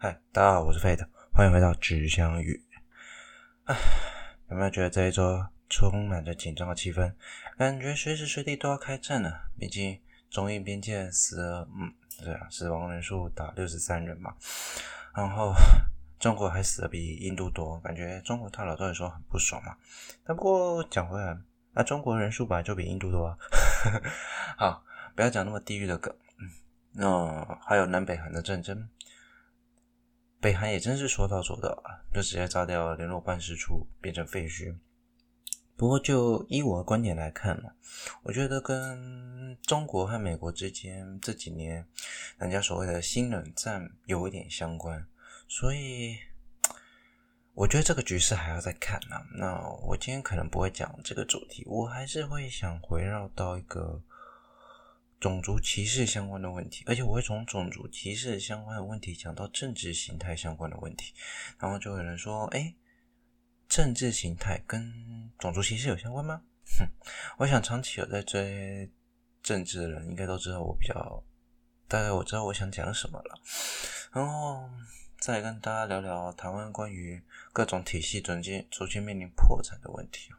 嗨，大家好，我是费德，欢迎回到只相遇。唉，有没有觉得这一周充满着紧张的气氛？感觉随时随地都要开战了。毕竟中印边界死了，嗯，对啊，死亡人数达六十三人嘛。然后中国还死的比印度多，感觉中国大佬都会说很不爽嘛。但不过讲回来，那中国人数本来就比印度多啊。好，不要讲那么地狱的梗。嗯，那还有南北韩的战争。北韩也真是说到做到啊，就直接炸掉联络办事处，变成废墟。不过，就依我的观点来看嘛，我觉得跟中国和美国之间这几年人家所谓的新冷战有一点相关，所以我觉得这个局势还要再看呢。那我今天可能不会讲这个主题，我还是会想围绕到一个。种族歧视相关的问题，而且我会从种族歧视相关的问题讲到政治形态相关的问题，然后就有人说：“哎，政治形态跟种族歧视有相关吗？”哼，我想长期有在追政治的人应该都知道我比较大概我知道我想讲什么了，然后再跟大家聊聊台湾关于各种体系逐渐逐渐面临破产的问题。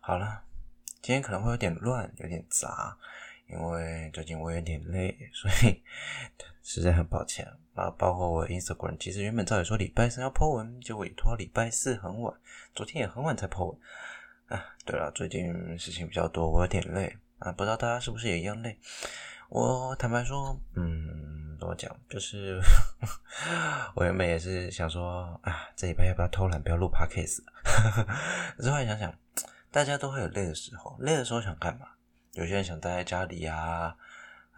好了，今天可能会有点乱，有点杂。因为最近我有点累，所以实在很抱歉啊。包括我 Instagram，其实原本照理说礼拜三要 po 文，结果也拖到礼拜四很晚，昨天也很晚才 po 文。啊，对了，最近事情比较多，我有点累啊。不知道大家是不是也一样累？我坦白说，嗯，怎么讲？就是 我原本也是想说啊，这礼拜要不要偷懒，不要录 Podcast？可是后来想想，大家都会有累的时候，累的时候想干嘛？有些人想待在家里啊，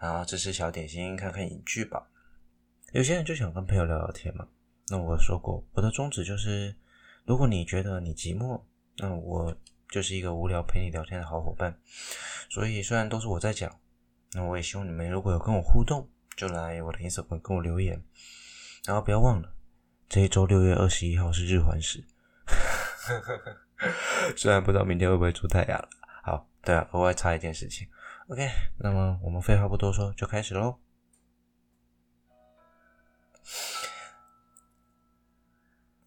然后吃吃小点心，看看影剧吧。有些人就想跟朋友聊聊天嘛。那我说过，我的宗旨就是，如果你觉得你寂寞，那我就是一个无聊陪你聊天的好伙伴。所以虽然都是我在讲，那我也希望你们如果有跟我互动，就来我的 Instagram 跟我留言。然后不要忘了，这一周六月二十一号是日环食。虽然不知道明天会不会出太阳了。对啊，额外插一件事情。OK，那么我们废话不多说，就开始喽。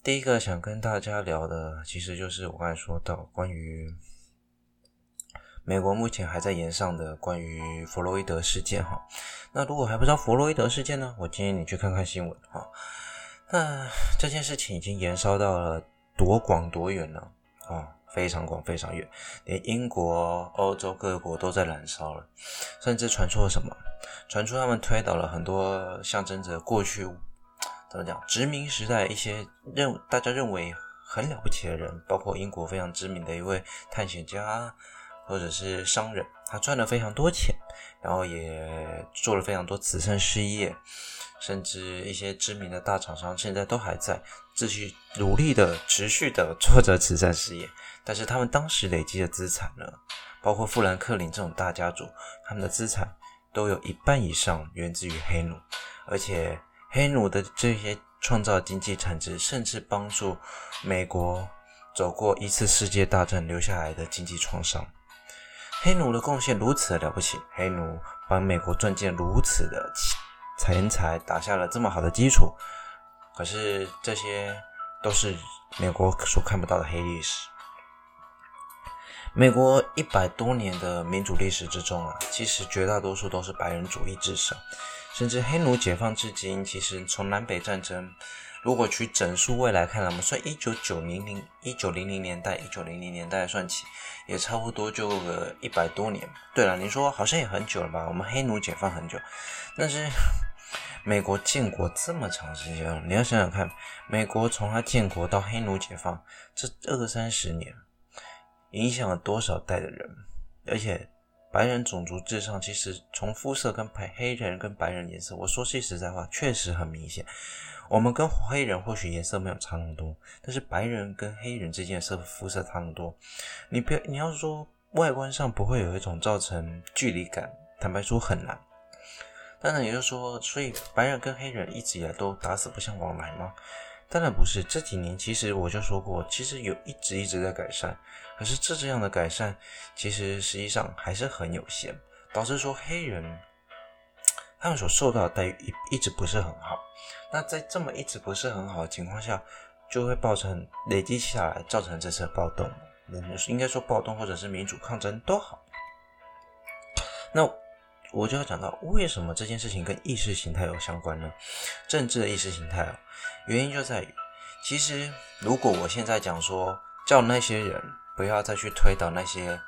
第一个想跟大家聊的，其实就是我刚才说到关于美国目前还在延上的关于弗洛伊德事件哈。那如果还不知道弗洛伊德事件呢，我建议你去看看新闻哈。那这件事情已经延烧到了多广多远了啊？非常广，非常远，连英国、欧洲各国都在燃烧了，甚至传出了什么？传出他们推倒了很多象征着过去怎么讲殖民时代一些认大家认为很了不起的人，包括英国非常知名的一位探险家或者是商人，他赚了非常多钱，然后也做了非常多慈善事业。甚至一些知名的大厂商现在都还在继续努力的、持续的做着慈善事业，但是他们当时累积的资产呢，包括富兰克林这种大家族，他们的资产都有一半以上源自于黑奴，而且黑奴的这些创造经济产值，甚至帮助美国走过一次世界大战留下来的经济创伤。黑奴的贡献如此的了不起，黑奴帮美国赚进如此的钱财打下了这么好的基础，可是这些都是美国所看不到的黑历史。美国一百多年的民主历史之中啊，其实绝大多数都是白人主义至上，甚至黑奴解放至今，其实从南北战争，如果取整数未来看，我们算一九九零零一九零零年代一九零零年代算起，也差不多就个一百多年。对了，你说好像也很久了吧？我们黑奴解放很久，但是。美国建国这么长时间了，你要想想看，美国从它建国到黑奴解放这二三十年，影响了多少代的人？而且，白人种族至上，其实从肤色跟白黑人跟白人颜色，我说句实在话，确实很明显。我们跟黑人或许颜色没有差那么多，但是白人跟黑人之间的色肤色差那么多。你不要，你要说外观上不会有一种造成距离感，坦白说很难。当然，也就是说，所以白人跟黑人一直以来都打死不相往来吗？当然不是。这几年其实我就说过，其实有一直一直在改善，可是这这样的改善，其实实际上还是很有限，导致说黑人他们所受到的待遇一一直不是很好。那在这么一直不是很好的情况下，就会造成累积下来，造成这次的暴动。应该说暴动或者是民主抗争都好。那我就要讲到为什么这件事情跟意识形态有相关呢？政治的意识形态啊，原因就在于，其实如果我现在讲说叫那些人不要再去推倒那些。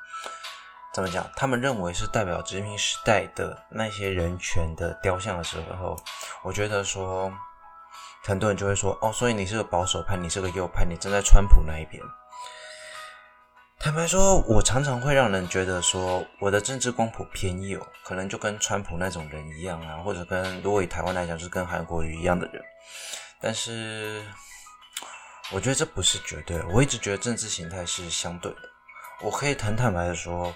怎么讲？他们认为是代表殖民时代的那些人权的雕像的时候，我觉得说，很多人就会说：“哦，所以你是个保守派，你是个右派，你站在川普那一边。”坦白说，我常常会让人觉得说，我的政治光谱偏右，可能就跟川普那种人一样啊，或者跟如果以台湾来讲，就是跟韩国瑜一样的人。但是，我觉得这不是绝对。我一直觉得政治形态是相对的。我可以很坦白的说。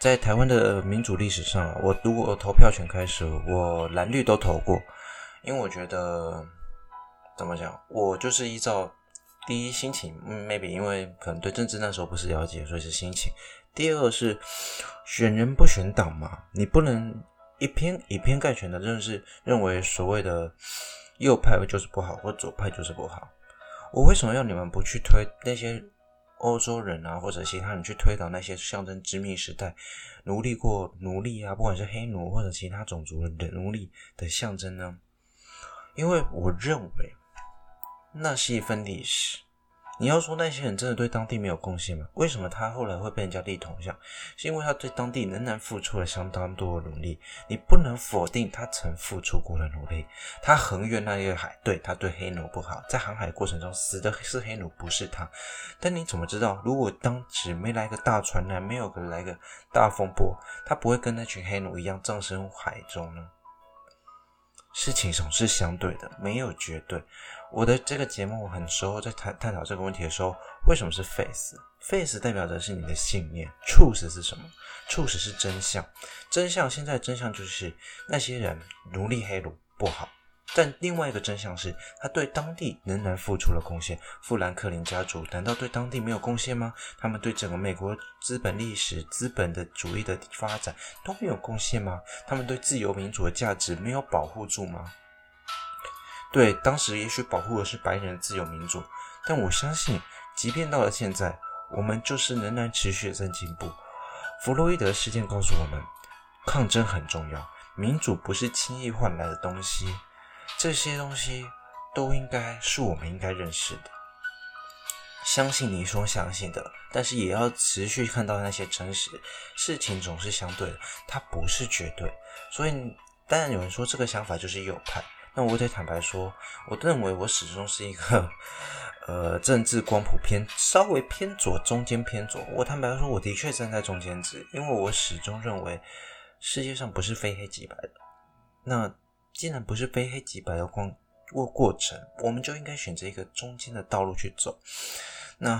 在台湾的民主历史上，我如果投票权开始，我蓝绿都投过，因为我觉得怎么讲，我就是依照第一心情，maybe 因为可能对政治那时候不是了解，所以是心情。第二是选人不选党嘛，你不能一偏以偏概全的，就是认为所谓的右派就是不好，或左派就是不好。我为什么要你们不去推那些？欧洲人啊，或者其他人去推倒那些象征殖民时代奴隶过奴隶啊，不管是黑奴或者其他种族的奴隶的象征呢？因为我认为那是一份历史。你要说那些人真的对当地没有贡献吗？为什么他后来会被人家立铜像？是因为他对当地仍然付出了相当多的努力。你不能否定他曾付出过的努力。他横越那个海，对，他对黑奴不好，在航海过程中死的是黑奴，不是他。但你怎么知道，如果当时没来个大船难，没有个来个大风波，他不会跟那群黑奴一样葬身海中呢？事情总是相对的，没有绝对。我的这个节目很熟，在探探讨这个问题的时候，为什么是 face？face 代表的是你的信念，truth 是什么？truth 是真相。真相现在真相就是那些人奴隶黑奴不好。但另外一个真相是，他对当地仍然付出了贡献。富兰克林家族难道对当地没有贡献吗？他们对整个美国资本历史、资本的主义的发展都没有贡献吗？他们对自由民主的价值没有保护住吗？对，当时也许保护的是白人的自由民主，但我相信，即便到了现在，我们就是仍然持续在进步。弗洛伊德事件告诉我们，抗争很重要，民主不是轻易换来的东西。这些东西都应该是我们应该认识的，相信你所相信的，但是也要持续看到那些真实。事情总是相对的，它不是绝对。所以，当然有人说这个想法就是右派。那我得坦白说，我认为我始终是一个，呃，政治光谱偏稍微偏左，中间偏左。我坦白说，我的确站在中间值，因为我始终认为世界上不是非黑即白的。那。既然不是非黑即白的光过过程，我们就应该选择一个中间的道路去走。那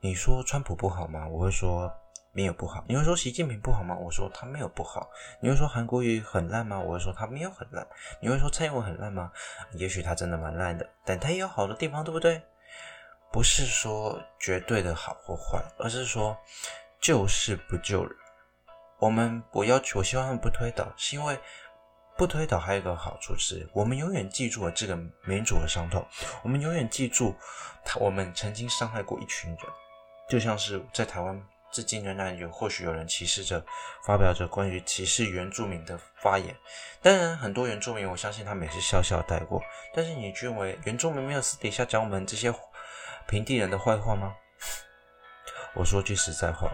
你说川普不好吗？我会说没有不好。你会说习近平不好吗？我说他没有不好。你会说韩国瑜很烂吗？我会说他没有很烂。你会说蔡英文很烂吗？也许他真的蛮烂的，但他也有好的地方，对不对？不是说绝对的好或坏，而是说救世不救人。我们不要求，我希望他们不推倒，是因为。不推倒还有一个好处是，我们永远记住了这个民主的伤痛，我们永远记住他，我们曾经伤害过一群人，就像是在台湾，至今仍然有或许有人歧视着，发表着关于歧视原住民的发言。当然，很多原住民，我相信他们也是笑笑带过。但是，你认为原住民没有私底下讲我们这些平地人的坏话吗？我说句实在话。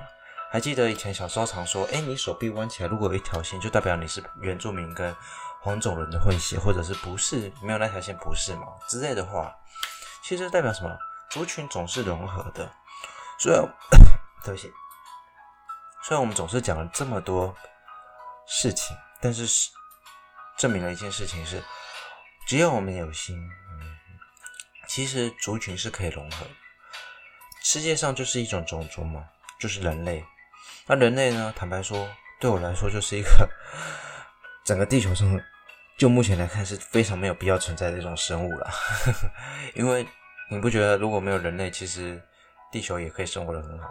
还记得以前小时候常说，哎，你手臂弯起来，如果有一条线，就代表你是原住民跟黄种人的混血，或者是不是没有那条线不是嘛之类的话，其实代表什么？族群总是融合的。所以 对不起，虽然我们总是讲了这么多事情，但是是证明了一件事情是，只要我们有心，其实族群是可以融合。世界上就是一种种族嘛，就是人类。那人类呢？坦白说，对我来说就是一个整个地球上，就目前来看是非常没有必要存在的一种生物了。因为你不觉得如果没有人类，其实地球也可以生活的很好？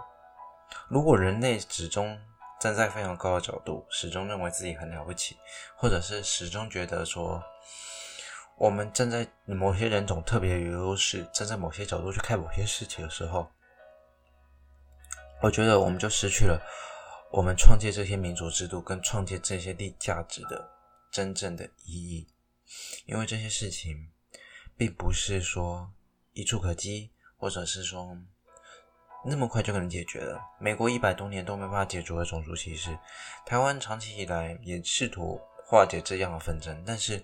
如果人类始终站在非常高的角度，始终认为自己很了不起，或者是始终觉得说我们站在某些人种特别有优势，站在某些角度去看某些事情的时候，我觉得我们就失去了我们创建这些民主制度跟创建这些利价值的真正的意义。因为这些事情并不是说一触可及，或者是说那么快就可能解决了。美国一百多年都没办法解除的种族歧视，台湾长期以来也试图化解这样的纷争，但是。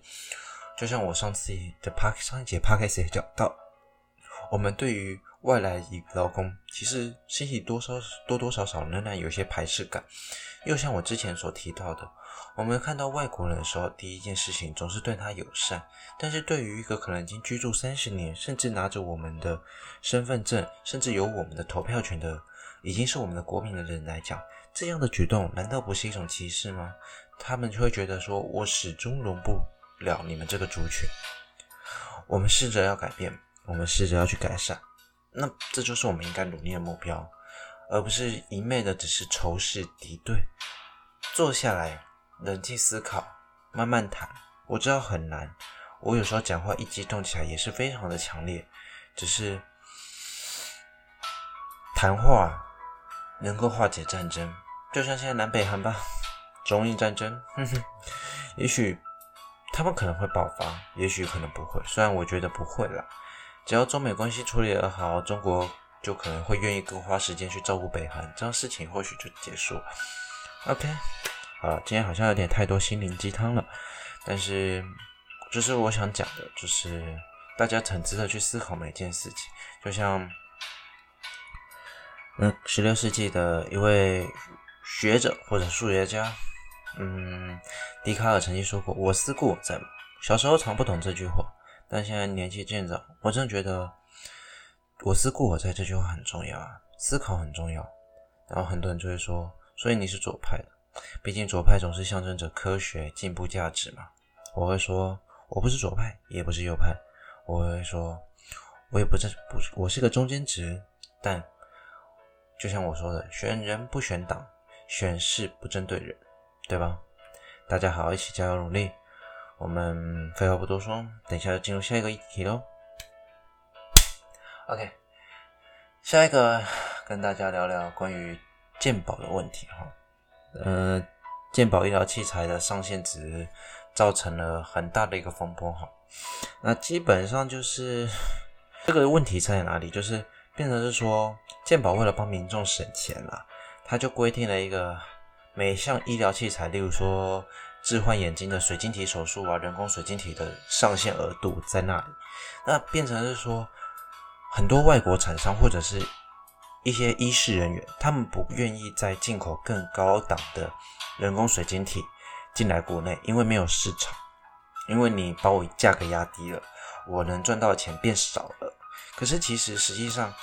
就像我上次的 Park 上一节 Podcast 也讲到，我们对于外来移劳工，其实心里多少多多少少仍然有些排斥感。又像我之前所提到的，我们看到外国人的时候，第一件事情总是对他友善，但是对于一个可能已经居住三十年，甚至拿着我们的身份证，甚至有我们的投票权的，已经是我们的国民的人来讲，这样的举动难道不是一种歧视吗？他们就会觉得说，我始终容不了你们这个族群，我们试着要改变，我们试着要去改善，那这就是我们应该努力的目标，而不是一昧的只是仇视敌对。坐下来，冷静思考，慢慢谈。我知道很难，我有时候讲话一激动起来也是非常的强烈，只是谈话能够化解战争，就像现在南北韩吧，中印战争，哼哼，也许。他们可能会爆发，也许可能不会。虽然我觉得不会啦，只要中美关系处理得好，中国就可能会愿意更花时间去照顾北韩，这样事情或许就结束。OK，啊，今天好像有点太多心灵鸡汤了，但是就是我想讲的，就是大家很值得去思考每件事情。就像嗯十六世纪的一位学者或者数学家。嗯，笛卡尔曾经说过“我思故我在”。小时候常不懂这句话，但现在年纪渐长，我真觉得“我思故我在”这句话很重要啊，思考很重要。然后很多人就会说：“所以你是左派的？毕竟左派总是象征着科学进步价值嘛。”我会说：“我不是左派，也不是右派。”我会说：“我也不是不，我是个中间值。”但就像我说的，选人不选党，选事不针对人。对吧？大家好，一起加油努力。我们废话不多说，等一下就进入下一个议题喽。OK，下一个跟大家聊聊关于鉴宝的问题哈。呃，健保医疗器材的上限值造成了很大的一个风波哈。那基本上就是这个问题在哪里？就是变成是说，健保为了帮民众省钱啦，他就规定了一个。每项医疗器材，例如说置换眼睛的水晶体手术啊，人工水晶体的上限额度在那里，那变成是说，很多外国厂商或者是一些医事人员，他们不愿意再进口更高档的人工水晶体进来国内，因为没有市场，因为你把我价格压低了，我能赚到的钱变少了。可是其实实际上，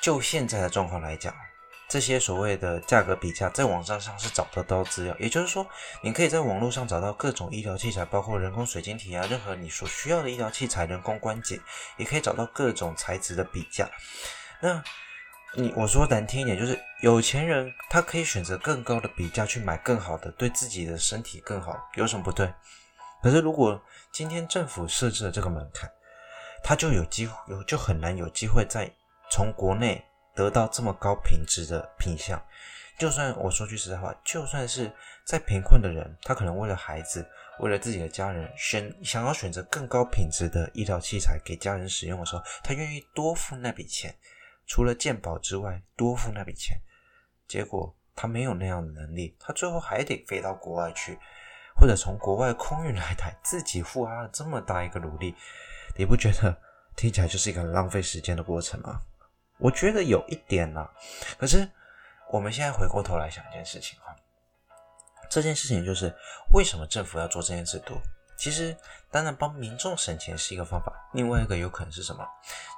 就现在的状况来讲。这些所谓的价格比价，在网站上是找得到资料，也就是说，你可以在网络上找到各种医疗器材，包括人工水晶体啊，任何你所需要的医疗器材、人工关节，也可以找到各种材质的比价。那你我说难听一点，就是有钱人他可以选择更高的比价去买更好的，对自己的身体更好，有什么不对？可是如果今天政府设置了这个门槛，他就有机会有就很难有机会再从国内。得到这么高品质的品相，就算我说句实在话，就算是再贫困的人，他可能为了孩子，为了自己的家人，选想要选择更高品质的医疗器材给家人使用的时候，他愿意多付那笔钱，除了鉴宝之外，多付那笔钱。结果他没有那样的能力，他最后还得飞到国外去，或者从国外空运来台，自己付他了这么大一个努力，你不觉得听起来就是一个很浪费时间的过程吗？我觉得有一点啦，可是我们现在回过头来想一件事情哈，这件事情就是为什么政府要做这件制度？其实当然帮民众省钱是一个方法，另外一个有可能是什么？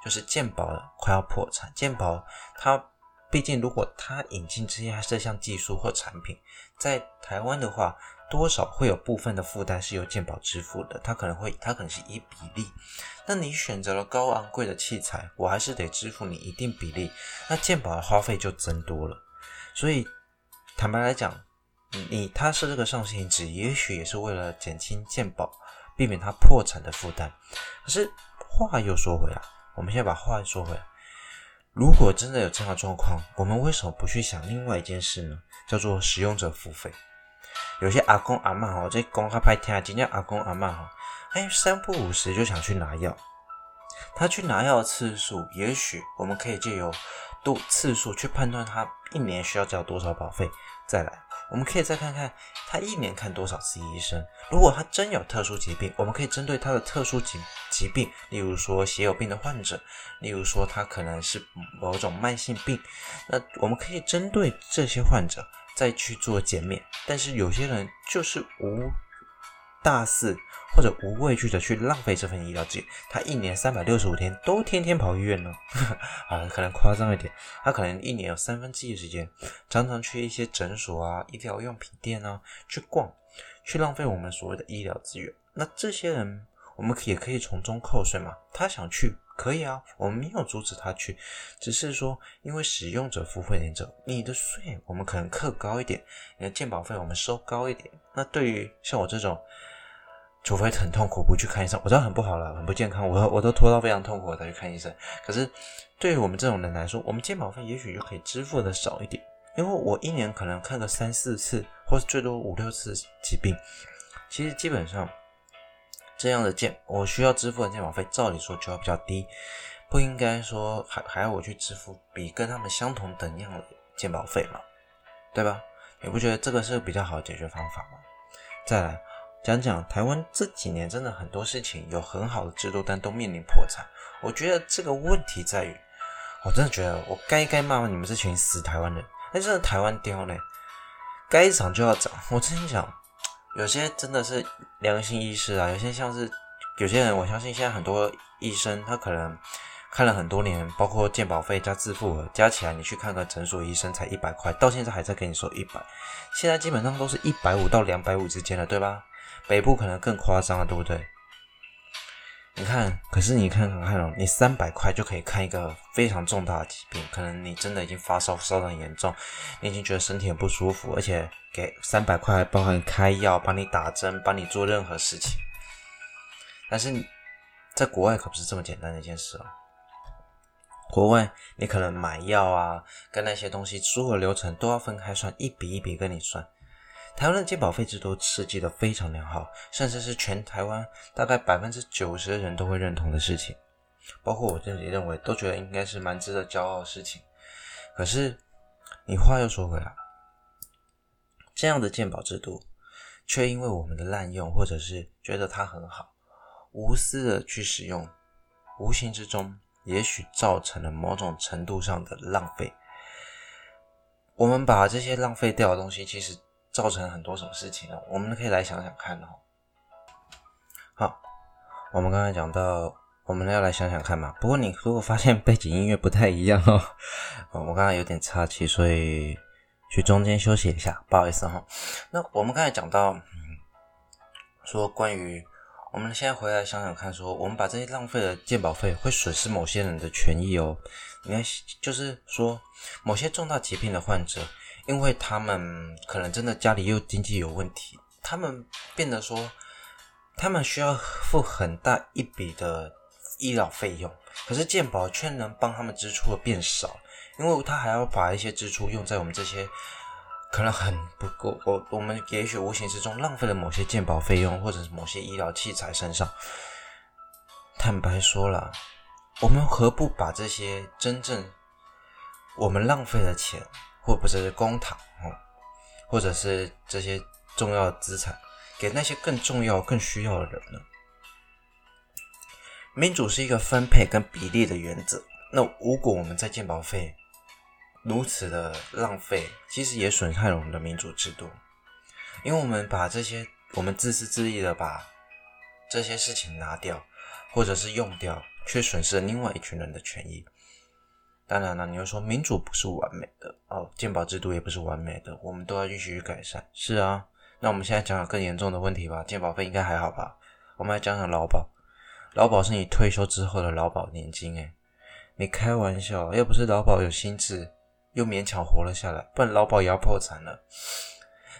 就是健保快要破产，健保它毕竟如果它引进这些这项技术或产品，在台湾的话。多少会有部分的负担是由健保支付的，它可能会，它可能是一比例。那你选择了高昂贵的器材，我还是得支付你一定比例，那健保的花费就增多了。所以坦白来讲，你他设这个上限值，也许也是为了减轻健保避免他破产的负担。可是话又说回来，我们先把话说回来，如果真的有这样的状况，我们为什么不去想另外一件事呢？叫做使用者付费。有些阿公阿嬷哦，这公他拍天，今天阿公阿嬷哈，哎，三不五时就想去拿药。他去拿药的次数，也许我们可以借由度次数去判断他一年需要交多少保费。再来，我们可以再看看他一年看多少次医生。如果他真有特殊疾病，我们可以针对他的特殊疾疾病，例如说血友病的患者，例如说他可能是某种慢性病，那我们可以针对这些患者再去做减免。但是有些人就是无大肆。或者无畏惧的去浪费这份医疗资源，他一年三百六十五天都天天跑医院呢？啊，可能夸张一点，他可能一年有三分之一的时间，常常去一些诊所啊、医疗用品店啊去逛，去浪费我们所谓的医疗资源。那这些人，我们也可以从中扣税嘛？他想去可以啊，我们没有阻止他去，只是说因为使用者付费原则，你的税我们可能课高一点，你的健保费我们收高一点。那对于像我这种。除非很痛苦不去看医生，我知道很不好了，很不健康，我我都拖到非常痛苦我才去看医生。可是对于我们这种人来说，我们健保费也许就可以支付的少一点，因为我一年可能看个三四次，或是最多五六次疾病。其实基本上这样的健，我需要支付的健保费，照理说就要比较低，不应该说还还要我去支付比跟他们相同等样的健保费嘛，对吧？你不觉得这个是比较好的解决方法吗？再来。讲讲台湾这几年真的很多事情有很好的制度，但都面临破产。我觉得这个问题在于，我真的觉得我该该骂骂你们这群死台湾人。那真的台湾刁呢，该涨就要涨。我真心讲，有些真的是良心医师啊，有些像是有些人，我相信现在很多医生他可能看了很多年，包括健保费加自付额加起来，你去看个诊所医生才一百块，到现在还在跟你说一百，现在基本上都是一百五到两百五之间了，对吧？北部可能更夸张了，对不对？你看，可是你看看看哦，你三百块就可以看一个非常重大的疾病，可能你真的已经发烧，烧得很严重，你已经觉得身体很不舒服，而且给三百块包含开药、帮你打针、帮你做任何事情。但是你在国外可不是这么简单的一件事哦。国外你可能买药啊，跟那些东西所有流程都要分开算，一笔一笔跟你算。台湾的健保费制度设计的非常良好，甚至是全台湾大概百分之九十的人都会认同的事情，包括我自己认为都觉得应该是蛮值得骄傲的事情。可是你话又说回来，这样的健保制度却因为我们的滥用，或者是觉得它很好，无私的去使用，无形之中也许造成了某种程度上的浪费。我们把这些浪费掉的东西，其实。造成很多种事情呢，我们可以来想想看哦。好，我们刚才讲到，我们要来想想看嘛。不过你如果发现背景音乐不太一样哦，我刚才有点岔气，所以去中间休息一下，不好意思哈。那我们刚才讲到，说关于我们现在回来想想看，说我们把这些浪费的健保费会损失某些人的权益哦。你看，就是说某些重大疾病的患者。因为他们可能真的家里又经济有问题，他们变得说，他们需要付很大一笔的医疗费用，可是健保却能帮他们支出的变少，因为他还要把一些支出用在我们这些可能很不够，我我们也许无形之中浪费了某些鉴保费用或者是某些医疗器材身上。坦白说了，我们何不把这些真正我们浪费的钱？或不是公帑，或者是这些重要资产，给那些更重要、更需要的人呢？民主是一个分配跟比例的原则。那如果我们在鉴保费如此的浪费，其实也损害了我们的民主制度，因为我们把这些，我们自私自利的把这些事情拿掉，或者是用掉，却损失了另外一群人的权益。当然了，你又说民主不是完美的哦，健保制度也不是完美的，我们都要继续去改善。是啊，那我们现在讲讲更严重的问题吧。健保费应该还好吧？我们来讲讲劳保。劳保是你退休之后的劳保年金，诶，你开玩笑，要不是劳保有心智，又勉强活了下来，不然劳保也要破产了。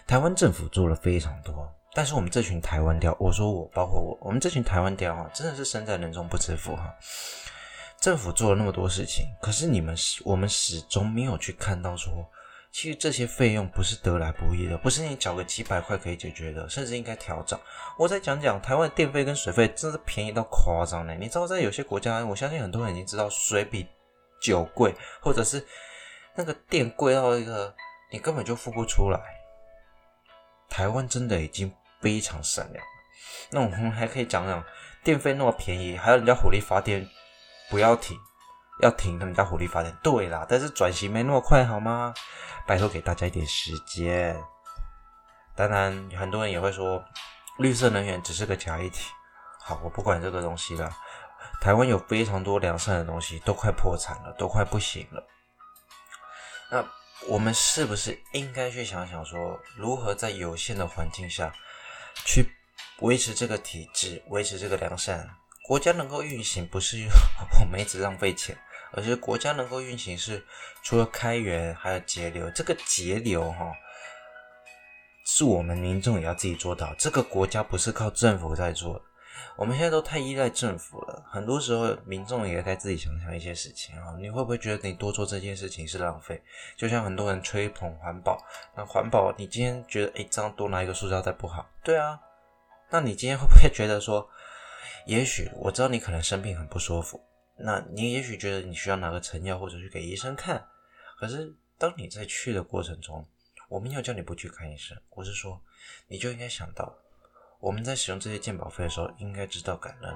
台湾政府做了非常多，但是我们这群台湾雕，我说我，包括我，我们这群台湾雕啊，真的是身在人中不知福哈。政府做了那么多事情，可是你们始，我们始终没有去看到说，其实这些费用不是得来不易的，不是你缴个几百块可以解决的，甚至应该调整。我再讲讲台湾电费跟水费，真是便宜到夸张呢。你知道，在有些国家，我相信很多人已经知道，水比酒贵，或者是那个电贵到一个你根本就付不出来。台湾真的已经非常善良了。那我们还可以讲讲，电费那么便宜，还有人家火力发电不要停，要停他们家火力发电。对啦，但是转型没那么快，好吗？拜托给大家一点时间。当然，很多人也会说，绿色能源只是个假议题。好，我不管这个东西了。台湾有非常多良善的东西，都快破产了，都快不行了。那我们是不是应该去想想说，如何在有限的环境下，去维持这个体制，维持这个良善？国家能够运行，不是 我们一直浪费钱。而是国家能够运行是除了开源，还有节流。这个节流哈，是我们民众也要自己做到。这个国家不是靠政府在做。我们现在都太依赖政府了，很多时候民众也该自己想想一些事情啊。你会不会觉得你多做这件事情是浪费？就像很多人吹捧环保，那环保你今天觉得诶，这样多拿一个塑胶袋不好？对啊，那你今天会不会觉得说，也许我知道你可能生病很不舒服。那你也许觉得你需要拿个成药或者去给医生看，可是当你在去的过程中，我没有叫你不去看医生，我是说，你就应该想到，我们在使用这些鉴宝费的时候，应该知道感恩；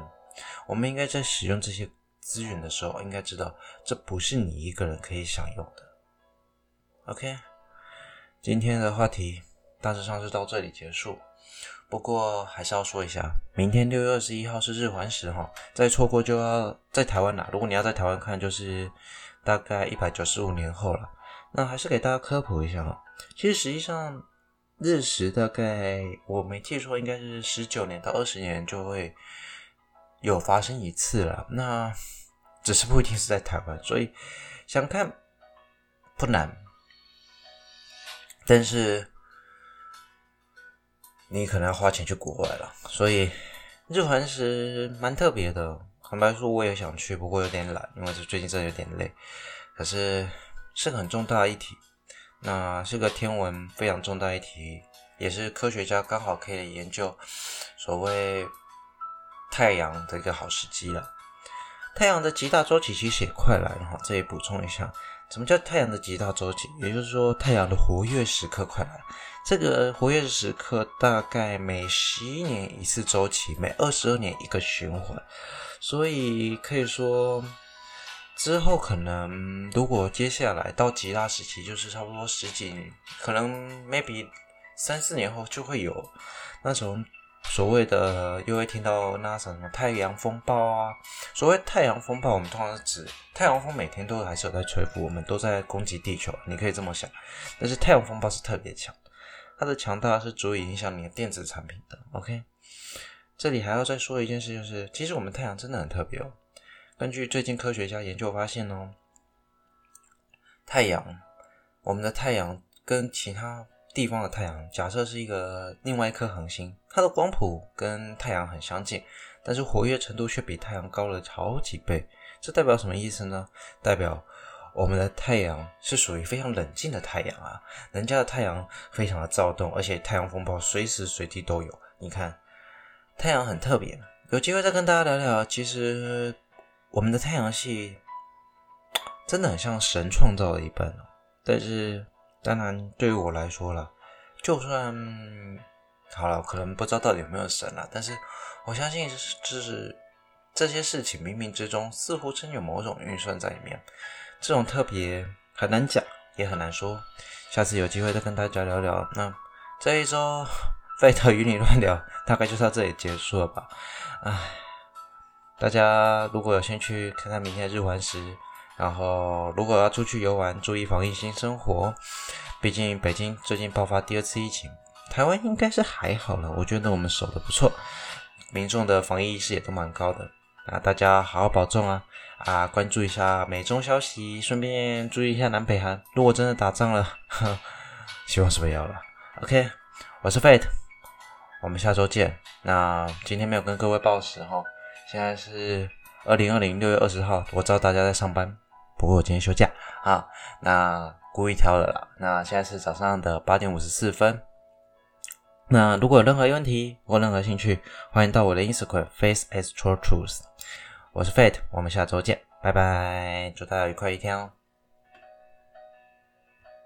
我们应该在使用这些资源的时候，应该知道这不是你一个人可以享用的。OK，今天的话题大致上是到这里结束。不过还是要说一下，明天六月二十一号是日环食哈，再错过就要在台湾啦。如果你要在台湾看，就是大概一百九十五年后了。那还是给大家科普一下哈，其实实际上日食大概我没记错，应该是十九年到二十年就会有发生一次了。那只是不一定是在台湾，所以想看不难，但是。你可能要花钱去国外了，所以日环食蛮特别的。坦白说，我也想去，不过有点懒，因为这最近真的有点累。可是是个很重大的议题，那是个天文非常重大的议题，也是科学家刚好可以研究所谓太阳的一个好时机了。太阳的极大周期其实也快来了哈，这里补充一下，什么叫太阳的极大周期？也就是说，太阳的活跃时刻快来了。这个活跃时刻大概每十一年一次周期，每二十二年一个循环，所以可以说之后可能如果接下来到极大时期，就是差不多十几年，可能 maybe 三四年后就会有那种所谓的，又会听到那什么太阳风暴啊。所谓太阳风暴，我们通常是指太阳风每天都还是有在吹拂，我们都在攻击地球，你可以这么想。但是太阳风暴是特别强。它的强大是足以影响你的电子产品的。OK，这里还要再说一件事，就是其实我们太阳真的很特别哦。根据最近科学家研究发现哦，太阳，我们的太阳跟其他地方的太阳，假设是一个另外一颗恒星，它的光谱跟太阳很相近，但是活跃程度却比太阳高了好几倍。这代表什么意思呢？代表我们的太阳是属于非常冷静的太阳啊，人家的太阳非常的躁动，而且太阳风暴随时随地都有。你看，太阳很特别，有机会再跟大家聊聊。其实我们的太阳系真的很像神创造的一般，但是当然对于我来说了，就算好了，可能不知道到底有没有神了，但是我相信就是这些事情冥冥之中似乎真有某种运算在里面。这种特别很难讲，也很难说。下次有机会再跟大家聊聊。那这一周 费特与你乱聊，大概就到这里结束了吧？唉，大家如果有兴趣看看明天的日环食，然后如果要出去游玩，注意防疫新生活。毕竟北京最近爆发第二次疫情，台湾应该是还好了。我觉得我们守的不错，民众的防疫意识也都蛮高的。那大家好好保重啊！啊，关注一下美中消息，顺便注意一下南北韩。如果真的打仗了，呵，希望是不要了。OK，我是 Fate，我们下周见。那今天没有跟各位报时哈，现在是二零二零六月二十号，我知道大家在上班，不过我今天休假啊，那故意挑的啦。那现在是早上的八点五十四分。那如果有任何问题或任何兴趣，欢迎到我的 Instagram Face Extra Truth。我是 Fate，我们下周见，拜拜，祝大家愉快一天哦。